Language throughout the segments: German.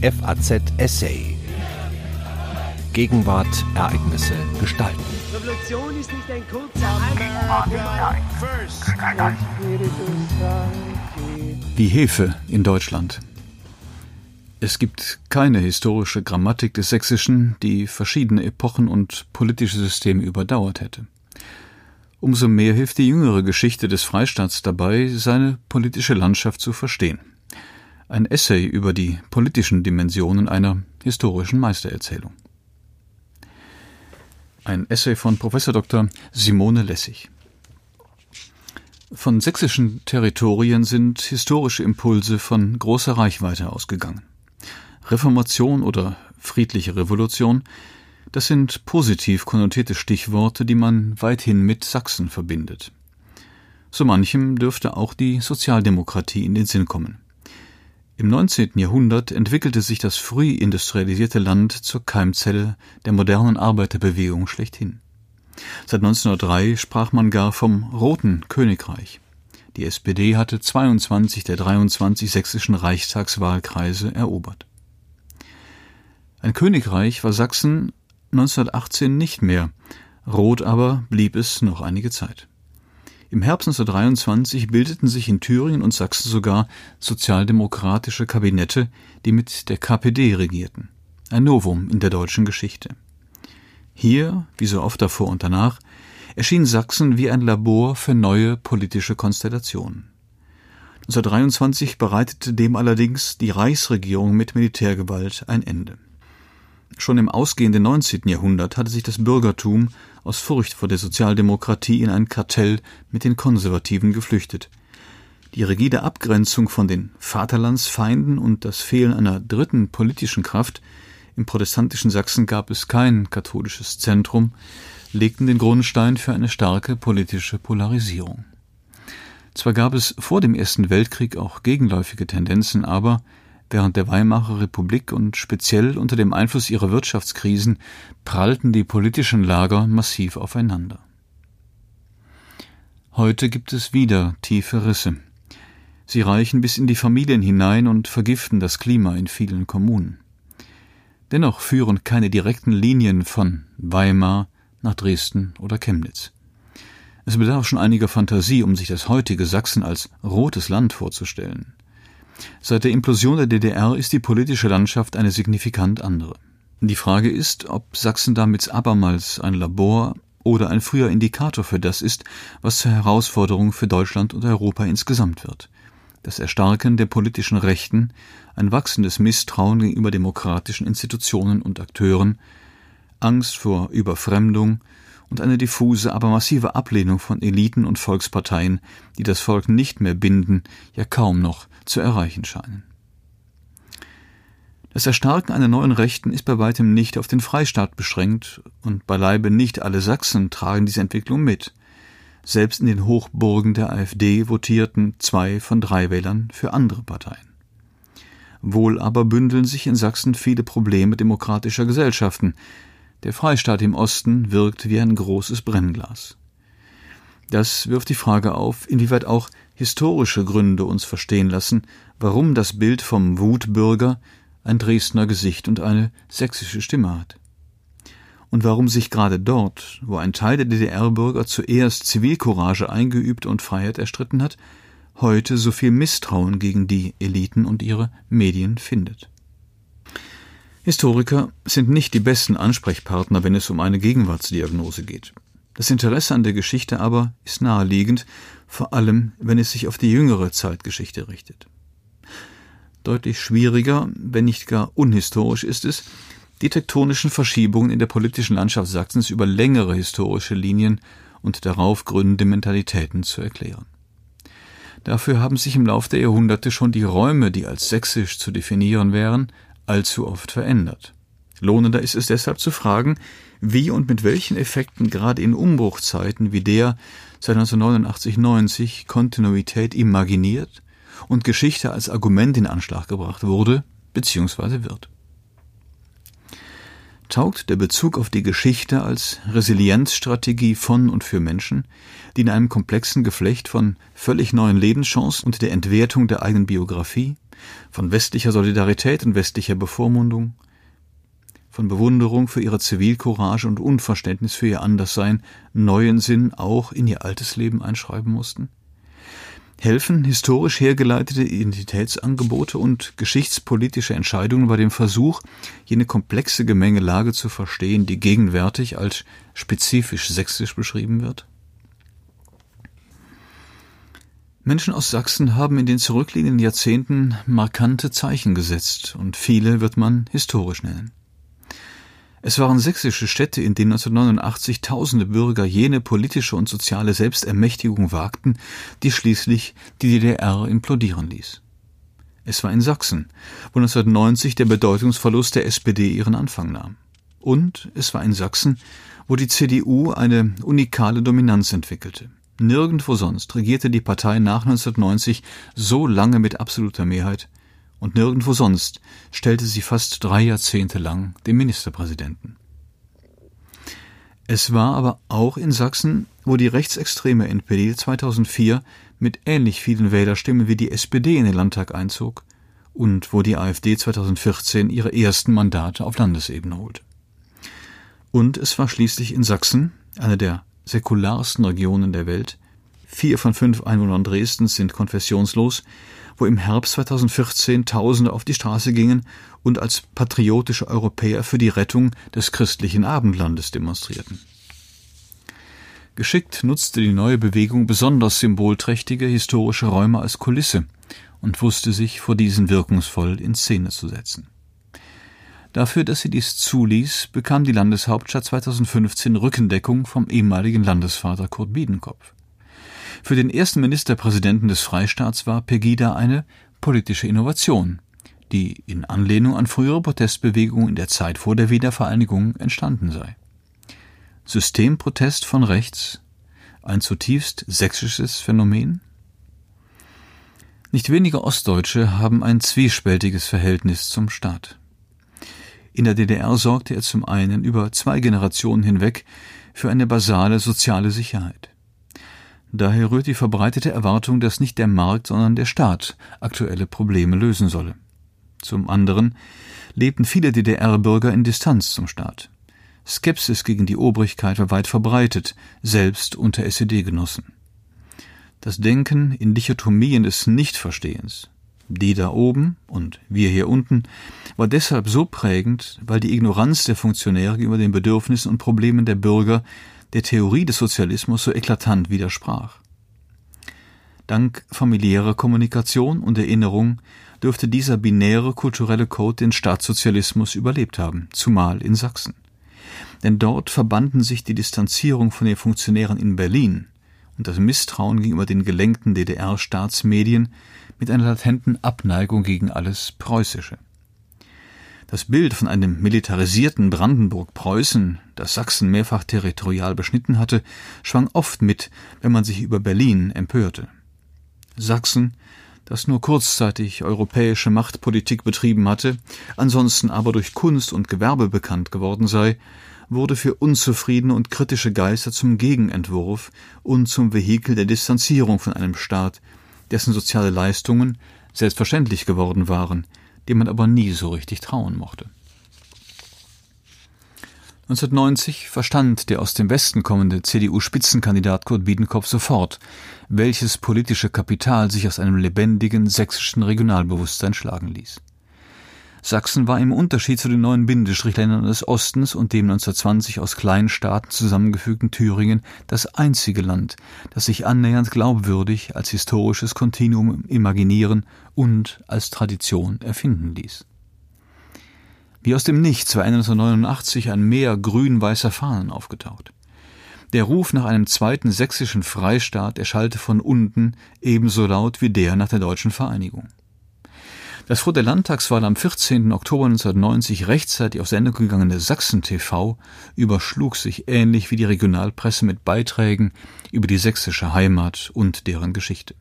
FAZ Essay. Gegenwart, Ereignisse, Gestalten. Revolution ist nicht ein kurzer Die Hefe in Deutschland. Es gibt keine historische Grammatik des Sächsischen, die verschiedene Epochen und politische Systeme überdauert hätte. Umso mehr hilft die jüngere Geschichte des Freistaats dabei, seine politische Landschaft zu verstehen. Ein Essay über die politischen Dimensionen einer historischen Meistererzählung. Ein Essay von Prof. Dr. Simone Lessig. Von sächsischen Territorien sind historische Impulse von großer Reichweite ausgegangen. Reformation oder friedliche Revolution, das sind positiv konnotierte Stichworte, die man weithin mit Sachsen verbindet. So manchem dürfte auch die Sozialdemokratie in den Sinn kommen. Im 19. Jahrhundert entwickelte sich das früh industrialisierte Land zur Keimzelle der modernen Arbeiterbewegung schlechthin. Seit 1903 sprach man gar vom Roten Königreich. Die SPD hatte 22 der 23 sächsischen Reichstagswahlkreise erobert. Ein Königreich war Sachsen 1918 nicht mehr, rot aber blieb es noch einige Zeit. Im Herbst 1923 bildeten sich in Thüringen und Sachsen sogar sozialdemokratische Kabinette, die mit der KPD regierten. Ein Novum in der deutschen Geschichte. Hier, wie so oft davor und danach, erschien Sachsen wie ein Labor für neue politische Konstellationen. 1923 bereitete dem allerdings die Reichsregierung mit Militärgewalt ein Ende. Schon im ausgehenden 19. Jahrhundert hatte sich das Bürgertum aus Furcht vor der Sozialdemokratie in ein Kartell mit den Konservativen geflüchtet. Die rigide Abgrenzung von den Vaterlandsfeinden und das Fehlen einer dritten politischen Kraft im protestantischen Sachsen gab es kein katholisches Zentrum, legten den Grundstein für eine starke politische Polarisierung. Zwar gab es vor dem Ersten Weltkrieg auch gegenläufige Tendenzen, aber Während der Weimarer Republik und speziell unter dem Einfluss ihrer Wirtschaftskrisen prallten die politischen Lager massiv aufeinander. Heute gibt es wieder tiefe Risse. Sie reichen bis in die Familien hinein und vergiften das Klima in vielen Kommunen. Dennoch führen keine direkten Linien von Weimar nach Dresden oder Chemnitz. Es bedarf schon einiger Fantasie, um sich das heutige Sachsen als rotes Land vorzustellen. Seit der Implosion der DDR ist die politische Landschaft eine signifikant andere. Die Frage ist, ob Sachsen damit abermals ein Labor oder ein früher Indikator für das ist, was zur Herausforderung für Deutschland und Europa insgesamt wird. Das Erstarken der politischen Rechten, ein wachsendes Misstrauen gegenüber demokratischen Institutionen und Akteuren, Angst vor Überfremdung und eine diffuse, aber massive Ablehnung von Eliten und Volksparteien, die das Volk nicht mehr binden, ja kaum noch zu erreichen scheinen. Das Erstarken einer neuen Rechten ist bei weitem nicht auf den Freistaat beschränkt, und beileibe nicht alle Sachsen tragen diese Entwicklung mit. Selbst in den Hochburgen der AfD votierten zwei von drei Wählern für andere Parteien. Wohl aber bündeln sich in Sachsen viele Probleme demokratischer Gesellschaften. Der Freistaat im Osten wirkt wie ein großes Brennglas. Das wirft die Frage auf, inwieweit auch historische Gründe uns verstehen lassen, warum das Bild vom Wutbürger ein Dresdner Gesicht und eine sächsische Stimme hat. Und warum sich gerade dort, wo ein Teil der DDR-Bürger zuerst Zivilcourage eingeübt und Freiheit erstritten hat, heute so viel Misstrauen gegen die Eliten und ihre Medien findet. Historiker sind nicht die besten Ansprechpartner, wenn es um eine Gegenwartsdiagnose geht. Das Interesse an der Geschichte aber ist naheliegend, vor allem wenn es sich auf die jüngere Zeitgeschichte richtet. Deutlich schwieriger, wenn nicht gar unhistorisch ist es, die tektonischen Verschiebungen in der politischen Landschaft Sachsens über längere historische Linien und darauf gründende Mentalitäten zu erklären. Dafür haben sich im Lauf der Jahrhunderte schon die Räume, die als sächsisch zu definieren wären, allzu oft verändert. Lohnender ist es deshalb zu fragen, wie und mit welchen Effekten gerade in Umbruchzeiten wie der seit 1989-90 Kontinuität imaginiert und Geschichte als Argument in Anschlag gebracht wurde bzw. wird. Taugt der Bezug auf die Geschichte als Resilienzstrategie von und für Menschen, die in einem komplexen Geflecht von völlig neuen Lebenschancen und der Entwertung der eigenen Biografie, von westlicher Solidarität und westlicher Bevormundung, von Bewunderung für ihre Zivilcourage und Unverständnis für ihr Anderssein neuen Sinn auch in ihr altes Leben einschreiben mussten? Helfen historisch hergeleitete Identitätsangebote und geschichtspolitische Entscheidungen bei dem Versuch, jene komplexe Gemengelage zu verstehen, die gegenwärtig als spezifisch sächsisch beschrieben wird? Menschen aus Sachsen haben in den zurückliegenden Jahrzehnten markante Zeichen gesetzt und viele wird man historisch nennen. Es waren sächsische Städte, in denen 1989 tausende Bürger jene politische und soziale Selbstermächtigung wagten, die schließlich die DDR implodieren ließ. Es war in Sachsen, wo 1990 der Bedeutungsverlust der SPD ihren Anfang nahm. Und es war in Sachsen, wo die CDU eine unikale Dominanz entwickelte. Nirgendwo sonst regierte die Partei nach 1990 so lange mit absoluter Mehrheit und nirgendwo sonst stellte sie fast drei Jahrzehnte lang den Ministerpräsidenten. Es war aber auch in Sachsen, wo die rechtsextreme NPD 2004 mit ähnlich vielen Wählerstimmen wie die SPD in den Landtag einzog und wo die AfD 2014 ihre ersten Mandate auf Landesebene holte. Und es war schließlich in Sachsen, einer der säkularsten Regionen der Welt, vier von fünf Einwohnern Dresdens sind konfessionslos, wo im Herbst 2014 Tausende auf die Straße gingen und als patriotische Europäer für die Rettung des christlichen Abendlandes demonstrierten. Geschickt nutzte die neue Bewegung besonders symbolträchtige historische Räume als Kulisse und wusste sich vor diesen wirkungsvoll in Szene zu setzen. Dafür, dass sie dies zuließ, bekam die Landeshauptstadt 2015 Rückendeckung vom ehemaligen Landesvater Kurt Biedenkopf. Für den ersten Ministerpräsidenten des Freistaats war Pegida eine politische Innovation, die in Anlehnung an frühere Protestbewegungen in der Zeit vor der Wiedervereinigung entstanden sei. Systemprotest von rechts, ein zutiefst sächsisches Phänomen? Nicht wenige Ostdeutsche haben ein zwiespältiges Verhältnis zum Staat. In der DDR sorgte er zum einen über zwei Generationen hinweg für eine basale soziale Sicherheit. Daher rührt die verbreitete Erwartung, dass nicht der Markt, sondern der Staat aktuelle Probleme lösen solle. Zum anderen lebten viele DDR-Bürger in Distanz zum Staat. Skepsis gegen die Obrigkeit war weit verbreitet, selbst unter SED-Genossen. Das Denken in Dichotomien des Nichtverstehens, die da oben und wir hier unten, war deshalb so prägend, weil die Ignoranz der Funktionäre gegenüber den Bedürfnissen und Problemen der Bürger der Theorie des Sozialismus so eklatant widersprach. Dank familiärer Kommunikation und Erinnerung dürfte dieser binäre kulturelle Code den Staatssozialismus überlebt haben, zumal in Sachsen. Denn dort verbanden sich die Distanzierung von den Funktionären in Berlin und das Misstrauen gegenüber den gelenkten DDR-Staatsmedien mit einer latenten Abneigung gegen alles Preußische. Das Bild von einem militarisierten Brandenburg-Preußen, das Sachsen mehrfach territorial beschnitten hatte, schwang oft mit, wenn man sich über Berlin empörte. Sachsen, das nur kurzzeitig europäische Machtpolitik betrieben hatte, ansonsten aber durch Kunst und Gewerbe bekannt geworden sei, wurde für unzufriedene und kritische Geister zum Gegenentwurf und zum Vehikel der Distanzierung von einem Staat, dessen soziale Leistungen selbstverständlich geworden waren, dem man aber nie so richtig trauen mochte. 1990 verstand der aus dem Westen kommende CDU-Spitzenkandidat Kurt Biedenkopf sofort, welches politische Kapital sich aus einem lebendigen sächsischen Regionalbewusstsein schlagen ließ. Sachsen war im Unterschied zu den neuen Bindestrichländern des Ostens und dem 1920 aus kleinen Staaten zusammengefügten Thüringen das einzige Land, das sich annähernd glaubwürdig als historisches Kontinuum imaginieren und als Tradition erfinden ließ. Wie aus dem Nichts war 1989 ein Meer grün-weißer Fahnen aufgetaucht. Der Ruf nach einem zweiten sächsischen Freistaat erschallte von unten ebenso laut wie der nach der deutschen Vereinigung. Das vor der Landtagswahl am 14. Oktober 1990 rechtzeitig auf Sendung gegangene Sachsen TV überschlug sich ähnlich wie die Regionalpresse mit Beiträgen über die sächsische Heimat und deren Geschichte.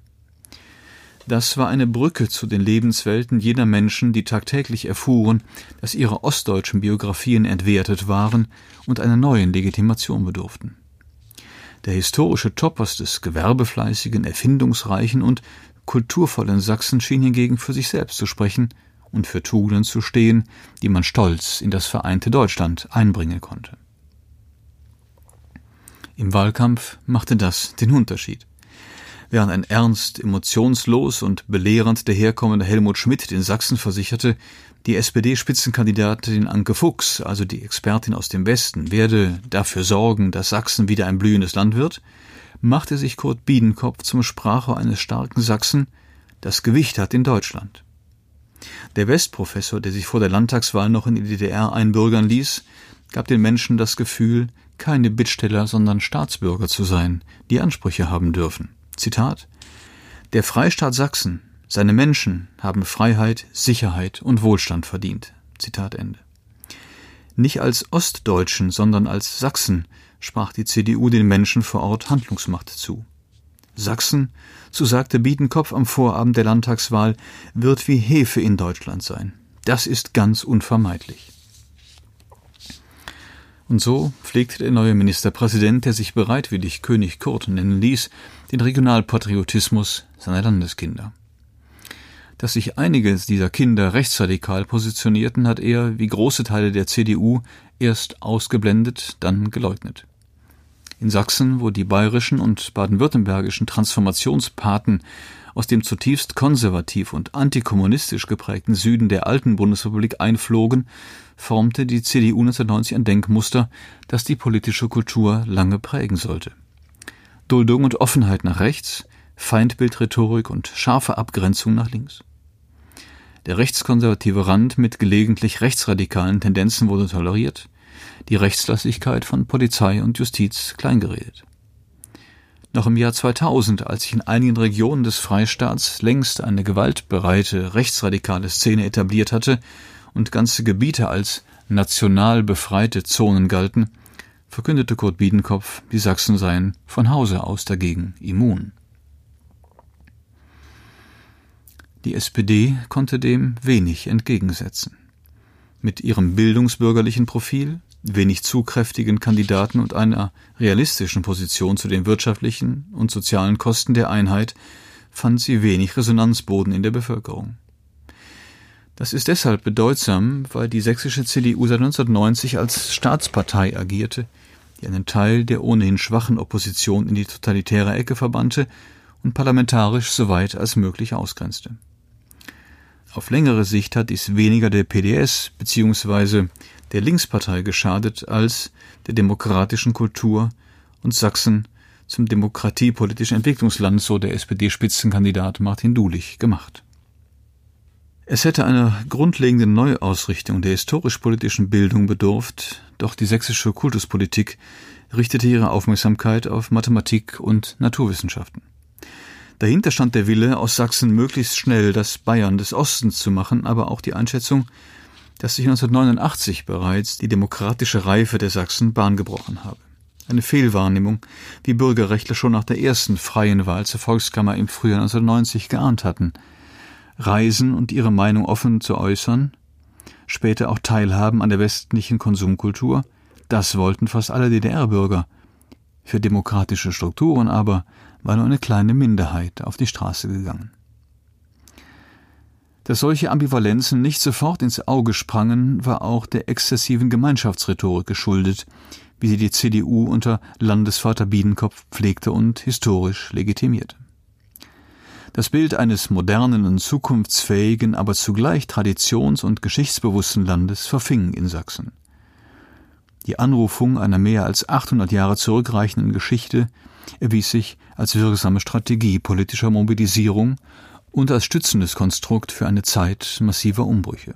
Das war eine Brücke zu den Lebenswelten jener Menschen, die tagtäglich erfuhren, dass ihre ostdeutschen Biografien entwertet waren und einer neuen Legitimation bedurften. Der historische Topos des gewerbefleißigen, erfindungsreichen und kulturvollen Sachsen schien hingegen für sich selbst zu sprechen und für Tugenden zu stehen, die man stolz in das vereinte Deutschland einbringen konnte. Im Wahlkampf machte das den Unterschied. Während ein ernst, emotionslos und belehrend daherkommender Helmut Schmidt den Sachsen versicherte, die SPD-Spitzenkandidatin Anke Fuchs, also die Expertin aus dem Westen, werde dafür sorgen, dass Sachsen wieder ein blühendes Land wird, machte sich Kurt Biedenkopf zum Sprachrohr eines starken Sachsen, das Gewicht hat in Deutschland. Der Westprofessor, der sich vor der Landtagswahl noch in die DDR einbürgern ließ, gab den Menschen das Gefühl, keine Bittsteller, sondern Staatsbürger zu sein, die Ansprüche haben dürfen. Zitat Der Freistaat Sachsen, seine Menschen haben Freiheit, Sicherheit und Wohlstand verdient. Zitat Ende. Nicht als Ostdeutschen, sondern als Sachsen sprach die CDU den Menschen vor Ort Handlungsmacht zu. Sachsen, so sagte Biedenkopf am Vorabend der Landtagswahl, wird wie Hefe in Deutschland sein. Das ist ganz unvermeidlich. Und so pflegte der neue Ministerpräsident, der sich bereitwillig König Kurt nennen ließ, den Regionalpatriotismus seiner Landeskinder. Dass sich einige dieser Kinder rechtsradikal positionierten, hat er, wie große Teile der CDU, erst ausgeblendet, dann geleugnet. In Sachsen, wo die bayerischen und baden-württembergischen Transformationspaten aus dem zutiefst konservativ und antikommunistisch geprägten Süden der alten Bundesrepublik einflogen, formte die CDU 1990 ein Denkmuster, das die politische Kultur lange prägen sollte. Duldung und Offenheit nach rechts, Feindbildrhetorik und scharfe Abgrenzung nach links. Der rechtskonservative Rand mit gelegentlich rechtsradikalen Tendenzen wurde toleriert, die Rechtslassigkeit von Polizei und Justiz kleingeredet. Noch im Jahr 2000, als sich in einigen Regionen des Freistaats längst eine gewaltbereite rechtsradikale Szene etabliert hatte und ganze Gebiete als national befreite Zonen galten, verkündete Kurt Biedenkopf, die Sachsen seien von Hause aus dagegen immun. Die SPD konnte dem wenig entgegensetzen. Mit ihrem bildungsbürgerlichen Profil, wenig zukräftigen Kandidaten und einer realistischen Position zu den wirtschaftlichen und sozialen Kosten der Einheit fand sie wenig Resonanzboden in der Bevölkerung. Das ist deshalb bedeutsam, weil die sächsische CDU seit 1990 als Staatspartei agierte, die einen Teil der ohnehin schwachen Opposition in die totalitäre Ecke verbannte und parlamentarisch so weit als möglich ausgrenzte. Auf längere Sicht hat dies weniger der PDS bzw. der Linkspartei geschadet als der demokratischen Kultur und Sachsen zum demokratiepolitischen Entwicklungsland, so der SPD-Spitzenkandidat Martin Dulich gemacht. Es hätte einer grundlegenden Neuausrichtung der historisch-politischen Bildung bedurft, doch die sächsische Kultuspolitik richtete ihre Aufmerksamkeit auf Mathematik und Naturwissenschaften. Dahinter stand der Wille, aus Sachsen möglichst schnell das Bayern des Ostens zu machen, aber auch die Einschätzung, dass sich 1989 bereits die demokratische Reife der Sachsen Bahn gebrochen habe. Eine Fehlwahrnehmung, wie Bürgerrechtler schon nach der ersten freien Wahl zur Volkskammer im Frühjahr 1990 geahnt hatten – reisen und ihre Meinung offen zu äußern, später auch teilhaben an der westlichen Konsumkultur, das wollten fast alle DDR-Bürger. Für demokratische Strukturen aber war nur eine kleine Minderheit auf die Straße gegangen. Dass solche Ambivalenzen nicht sofort ins Auge sprangen, war auch der exzessiven Gemeinschaftsrhetorik geschuldet, wie sie die CDU unter Landesvater Biedenkopf pflegte und historisch legitimierte. Das Bild eines modernen und zukunftsfähigen, aber zugleich traditions- und geschichtsbewussten Landes verfing in Sachsen. Die Anrufung einer mehr als 800 Jahre zurückreichenden Geschichte erwies sich als wirksame Strategie politischer Mobilisierung und als stützendes Konstrukt für eine Zeit massiver Umbrüche.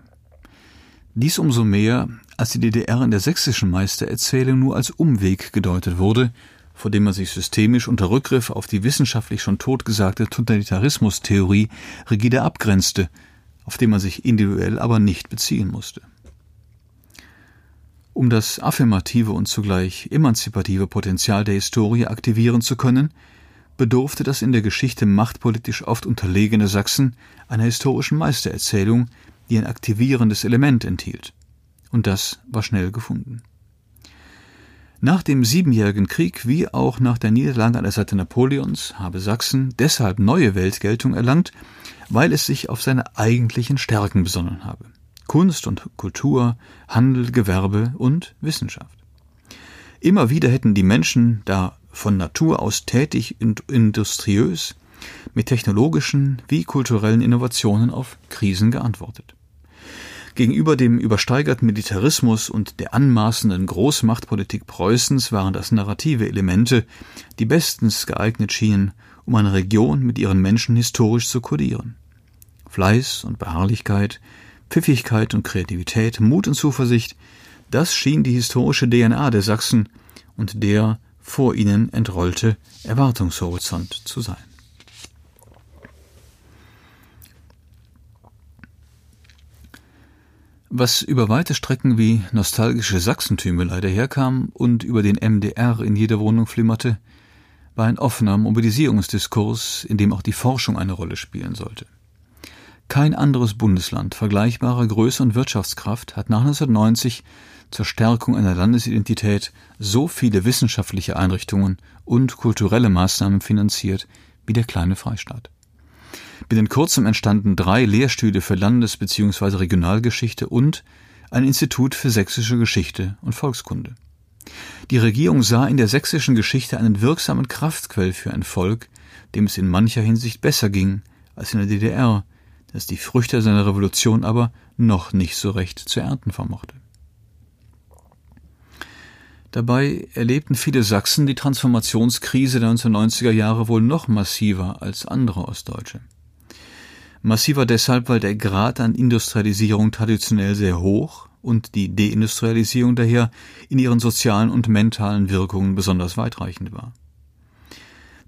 Dies umso mehr, als die DDR in der sächsischen Meistererzählung nur als Umweg gedeutet wurde, vor dem man sich systemisch unter Rückgriff auf die wissenschaftlich schon totgesagte Totalitarismustheorie rigide abgrenzte, auf den man sich individuell aber nicht beziehen musste. Um das affirmative und zugleich emanzipative Potenzial der Historie aktivieren zu können, bedurfte das in der Geschichte machtpolitisch oft unterlegene Sachsen einer historischen Meistererzählung, die ein aktivierendes Element enthielt. Und das war schnell gefunden. Nach dem Siebenjährigen Krieg wie auch nach der Niederlage an der Seite Napoleons habe Sachsen deshalb neue Weltgeltung erlangt, weil es sich auf seine eigentlichen Stärken besonnen habe. Kunst und Kultur, Handel, Gewerbe und Wissenschaft. Immer wieder hätten die Menschen da von Natur aus tätig und industriös mit technologischen wie kulturellen Innovationen auf Krisen geantwortet. Gegenüber dem übersteigerten Militarismus und der anmaßenden Großmachtpolitik Preußens waren das narrative Elemente, die bestens geeignet schienen, um eine Region mit ihren Menschen historisch zu kodieren. Fleiß und Beharrlichkeit, Pfiffigkeit und Kreativität, Mut und Zuversicht, das schien die historische DNA der Sachsen und der vor ihnen entrollte Erwartungshorizont zu sein. Was über weite Strecken wie nostalgische Sachsentümelei daherkam und über den MDR in jeder Wohnung flimmerte, war ein offener Mobilisierungsdiskurs, in dem auch die Forschung eine Rolle spielen sollte. Kein anderes Bundesland vergleichbarer Größe und Wirtschaftskraft hat nach 1990 zur Stärkung einer Landesidentität so viele wissenschaftliche Einrichtungen und kulturelle Maßnahmen finanziert wie der kleine Freistaat. Binnen kurzem entstanden drei Lehrstühle für Landes- bzw. Regionalgeschichte und ein Institut für sächsische Geschichte und Volkskunde. Die Regierung sah in der sächsischen Geschichte einen wirksamen Kraftquell für ein Volk, dem es in mancher Hinsicht besser ging als in der DDR, das die Früchte seiner Revolution aber noch nicht so recht zu ernten vermochte. Dabei erlebten viele Sachsen die Transformationskrise der 1990er Jahre wohl noch massiver als andere Ostdeutsche. Massiver deshalb, weil der Grad an Industrialisierung traditionell sehr hoch und die Deindustrialisierung daher in ihren sozialen und mentalen Wirkungen besonders weitreichend war.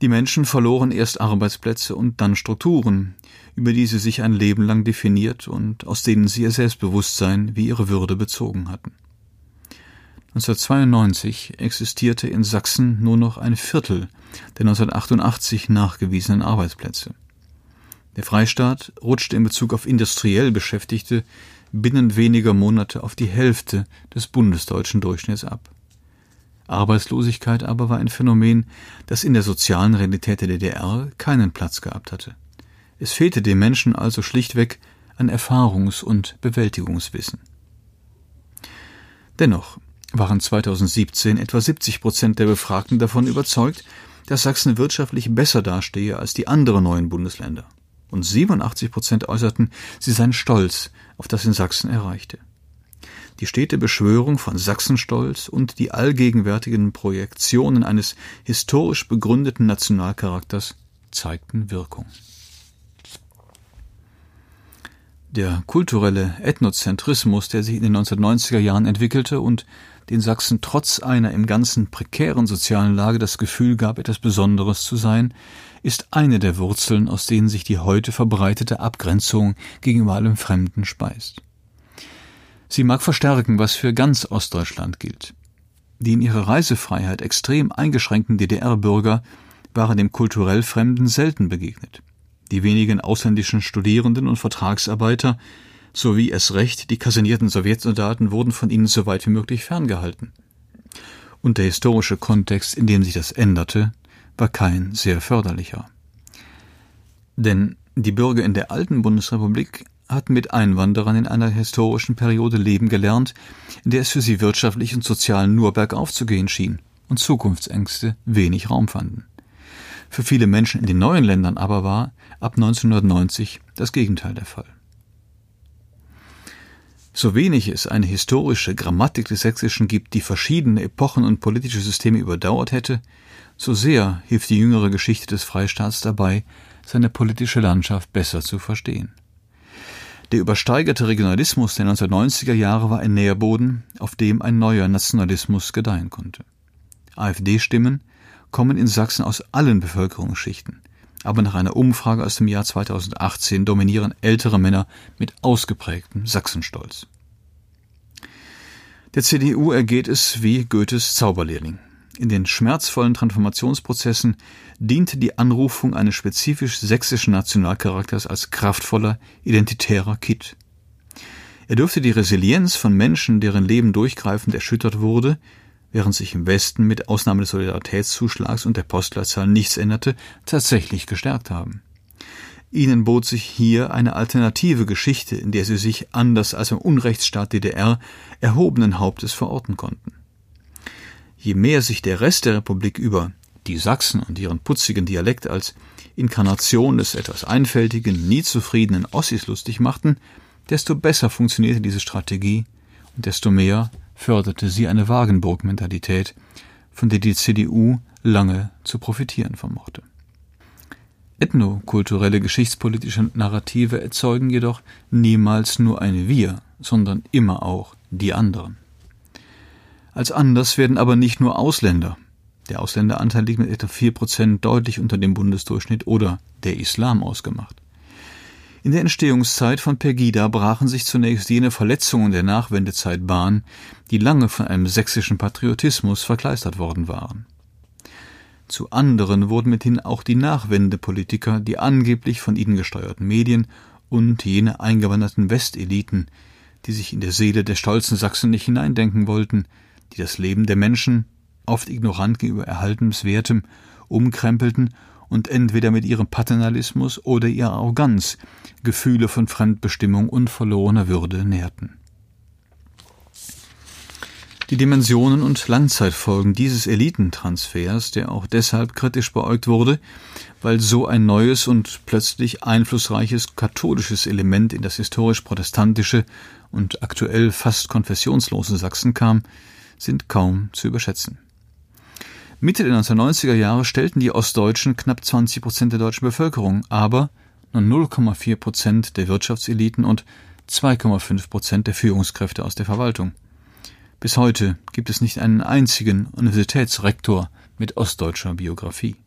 Die Menschen verloren erst Arbeitsplätze und dann Strukturen, über die sie sich ein Leben lang definiert und aus denen sie ihr Selbstbewusstsein wie ihre Würde bezogen hatten. 1992 existierte in Sachsen nur noch ein Viertel der 1988 nachgewiesenen Arbeitsplätze. Der Freistaat rutschte in Bezug auf industriell Beschäftigte binnen weniger Monate auf die Hälfte des bundesdeutschen Durchschnitts ab. Arbeitslosigkeit aber war ein Phänomen, das in der sozialen Realität der DDR keinen Platz gehabt hatte. Es fehlte den Menschen also schlichtweg an Erfahrungs- und Bewältigungswissen. Dennoch waren 2017 etwa 70 Prozent der Befragten davon überzeugt, dass Sachsen wirtschaftlich besser dastehe als die anderen neuen Bundesländer und 87 Prozent äußerten, sie seien stolz auf das in Sachsen erreichte. Die stete Beschwörung von Sachsenstolz und die allgegenwärtigen Projektionen eines historisch begründeten Nationalcharakters zeigten Wirkung. Der kulturelle Ethnozentrismus, der sich in den 1990er Jahren entwickelte und den Sachsen trotz einer im Ganzen prekären sozialen Lage das Gefühl gab, etwas Besonderes zu sein, ist eine der Wurzeln, aus denen sich die heute verbreitete Abgrenzung gegenüber allem Fremden speist. Sie mag verstärken, was für ganz Ostdeutschland gilt. Die in ihrer Reisefreiheit extrem eingeschränkten DDR-Bürger waren dem kulturell Fremden selten begegnet. Die wenigen ausländischen Studierenden und Vertragsarbeiter sowie es recht die kasernierten Sowjetsoldaten wurden von ihnen so weit wie möglich ferngehalten. Und der historische Kontext, in dem sich das änderte, war kein sehr förderlicher. Denn die Bürger in der alten Bundesrepublik hatten mit Einwanderern in einer historischen Periode leben gelernt, in der es für sie wirtschaftlich und sozial nur bergauf zu gehen schien und Zukunftsängste wenig Raum fanden. Für viele Menschen in den neuen Ländern aber war ab 1990 das Gegenteil der Fall. So wenig es eine historische Grammatik des Sächsischen gibt, die verschiedene Epochen und politische Systeme überdauert hätte, so sehr hilft die jüngere Geschichte des Freistaats dabei, seine politische Landschaft besser zu verstehen. Der übersteigerte Regionalismus der 1990er Jahre war ein Nährboden, auf dem ein neuer Nationalismus gedeihen konnte. AfD-Stimmen kommen in Sachsen aus allen Bevölkerungsschichten, aber nach einer Umfrage aus dem Jahr 2018 dominieren ältere Männer mit ausgeprägtem Sachsenstolz. Der CDU ergeht es wie Goethes Zauberlehrling. In den schmerzvollen Transformationsprozessen diente die Anrufung eines spezifisch sächsischen Nationalcharakters als kraftvoller, identitärer Kit. Er dürfte die Resilienz von Menschen, deren Leben durchgreifend erschüttert wurde, während sich im Westen mit Ausnahme des Solidaritätszuschlags und der Postleitzahl nichts änderte, tatsächlich gestärkt haben. Ihnen bot sich hier eine alternative Geschichte, in der sie sich, anders als im Unrechtsstaat DDR, erhobenen Hauptes verorten konnten. Je mehr sich der Rest der Republik über die Sachsen und ihren putzigen Dialekt als Inkarnation des etwas einfältigen, nie zufriedenen Ossis lustig machten, desto besser funktionierte diese Strategie und desto mehr förderte sie eine Wagenburg-Mentalität, von der die CDU lange zu profitieren vermochte. Ethnokulturelle geschichtspolitische Narrative erzeugen jedoch niemals nur ein Wir, sondern immer auch die anderen. Als anders werden aber nicht nur Ausländer, der Ausländeranteil liegt mit etwa vier Prozent deutlich unter dem Bundesdurchschnitt oder der Islam ausgemacht. In der Entstehungszeit von Pegida brachen sich zunächst jene Verletzungen der Nachwendezeit Bahn, die lange von einem sächsischen Patriotismus verkleistert worden waren. Zu anderen wurden mithin auch die Nachwendepolitiker, die angeblich von ihnen gesteuerten Medien und jene eingewanderten Westeliten, die sich in der Seele der stolzen Sachsen nicht hineindenken wollten, die das Leben der Menschen, oft ignorant gegenüber Erhaltenswertem, umkrempelten und entweder mit ihrem Paternalismus oder ihrer Arroganz Gefühle von Fremdbestimmung und verlorener Würde nährten. Die Dimensionen und Langzeitfolgen dieses Elitentransfers, der auch deshalb kritisch beäugt wurde, weil so ein neues und plötzlich einflussreiches katholisches Element in das historisch protestantische und aktuell fast konfessionslose Sachsen kam, sind kaum zu überschätzen. Mitte der 1990er Jahre stellten die Ostdeutschen knapp 20 Prozent der deutschen Bevölkerung, aber nur 0,4 Prozent der Wirtschaftseliten und 2,5 Prozent der Führungskräfte aus der Verwaltung. Bis heute gibt es nicht einen einzigen Universitätsrektor mit ostdeutscher Biografie.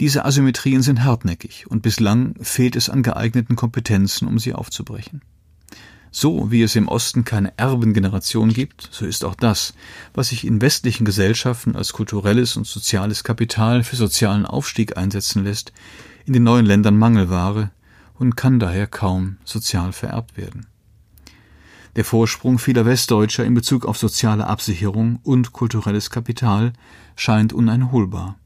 Diese Asymmetrien sind hartnäckig und bislang fehlt es an geeigneten Kompetenzen, um sie aufzubrechen. So wie es im Osten keine Erbengeneration gibt, so ist auch das, was sich in westlichen Gesellschaften als kulturelles und soziales Kapital für sozialen Aufstieg einsetzen lässt, in den neuen Ländern Mangelware und kann daher kaum sozial vererbt werden. Der Vorsprung vieler Westdeutscher in Bezug auf soziale Absicherung und kulturelles Kapital scheint uneinholbar.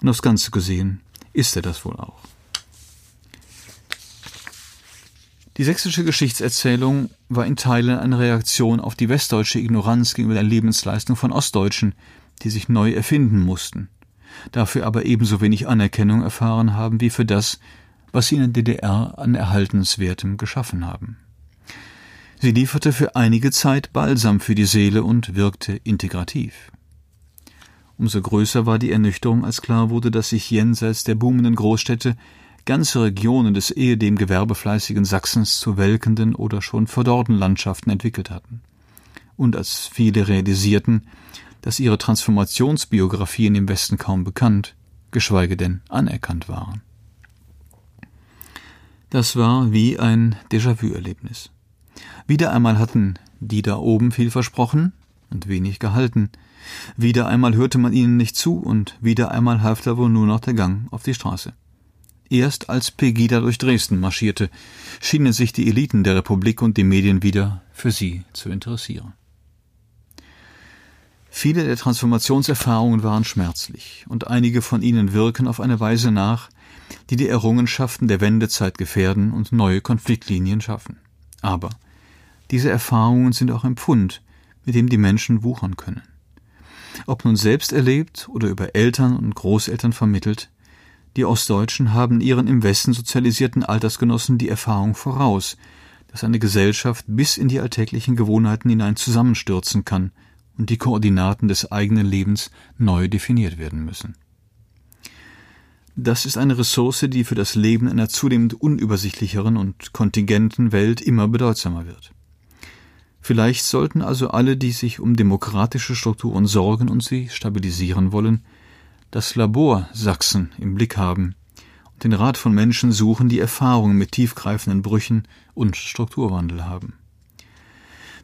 Und aufs Ganze gesehen ist er das wohl auch. Die sächsische Geschichtserzählung war in Teilen eine Reaktion auf die westdeutsche Ignoranz gegenüber der Lebensleistung von Ostdeutschen, die sich neu erfinden mussten, dafür aber ebenso wenig Anerkennung erfahren haben wie für das, was sie in der DDR an Erhaltenswertem geschaffen haben. Sie lieferte für einige Zeit Balsam für die Seele und wirkte integrativ. Umso größer war die Ernüchterung, als klar wurde, dass sich jenseits der boomenden Großstädte ganze Regionen des ehedem gewerbefleißigen Sachsens zu welkenden oder schon verdorrten Landschaften entwickelt hatten. Und als viele realisierten, dass ihre Transformationsbiografien im Westen kaum bekannt, geschweige denn anerkannt waren. Das war wie ein Déjà-vu-Erlebnis. Wieder einmal hatten die da oben viel versprochen und wenig gehalten. Wieder einmal hörte man ihnen nicht zu und wieder einmal half da wohl nur noch der Gang auf die Straße. Erst als Pegida durch Dresden marschierte, schienen sich die Eliten der Republik und die Medien wieder für sie zu interessieren. Viele der Transformationserfahrungen waren schmerzlich, und einige von ihnen wirken auf eine Weise nach, die die Errungenschaften der Wendezeit gefährden und neue Konfliktlinien schaffen. Aber diese Erfahrungen sind auch ein Pfund, mit dem die Menschen wuchern können. Ob nun selbst erlebt oder über Eltern und Großeltern vermittelt, die Ostdeutschen haben ihren im Westen sozialisierten Altersgenossen die Erfahrung voraus, dass eine Gesellschaft bis in die alltäglichen Gewohnheiten hinein zusammenstürzen kann und die Koordinaten des eigenen Lebens neu definiert werden müssen. Das ist eine Ressource, die für das Leben einer zunehmend unübersichtlicheren und kontingenten Welt immer bedeutsamer wird. Vielleicht sollten also alle, die sich um demokratische Strukturen sorgen und sie stabilisieren wollen, das Labor Sachsen im Blick haben und den Rat von Menschen suchen, die Erfahrungen mit tiefgreifenden Brüchen und Strukturwandel haben.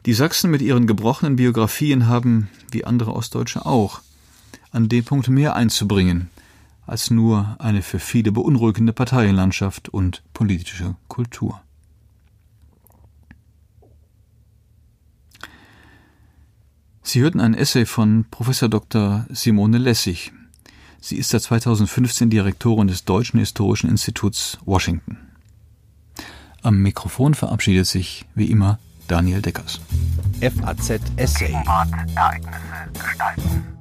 Die Sachsen mit ihren gebrochenen Biografien haben, wie andere Ostdeutsche auch, an dem Punkt mehr einzubringen als nur eine für viele beunruhigende Parteienlandschaft und politische Kultur. Sie hörten ein Essay von Professor Dr. Simone Lessig. Sie ist seit 2015 Direktorin des Deutschen Historischen Instituts Washington. Am Mikrofon verabschiedet sich wie immer Daniel Deckers. FAZ Essay. Ereignisse gestalten.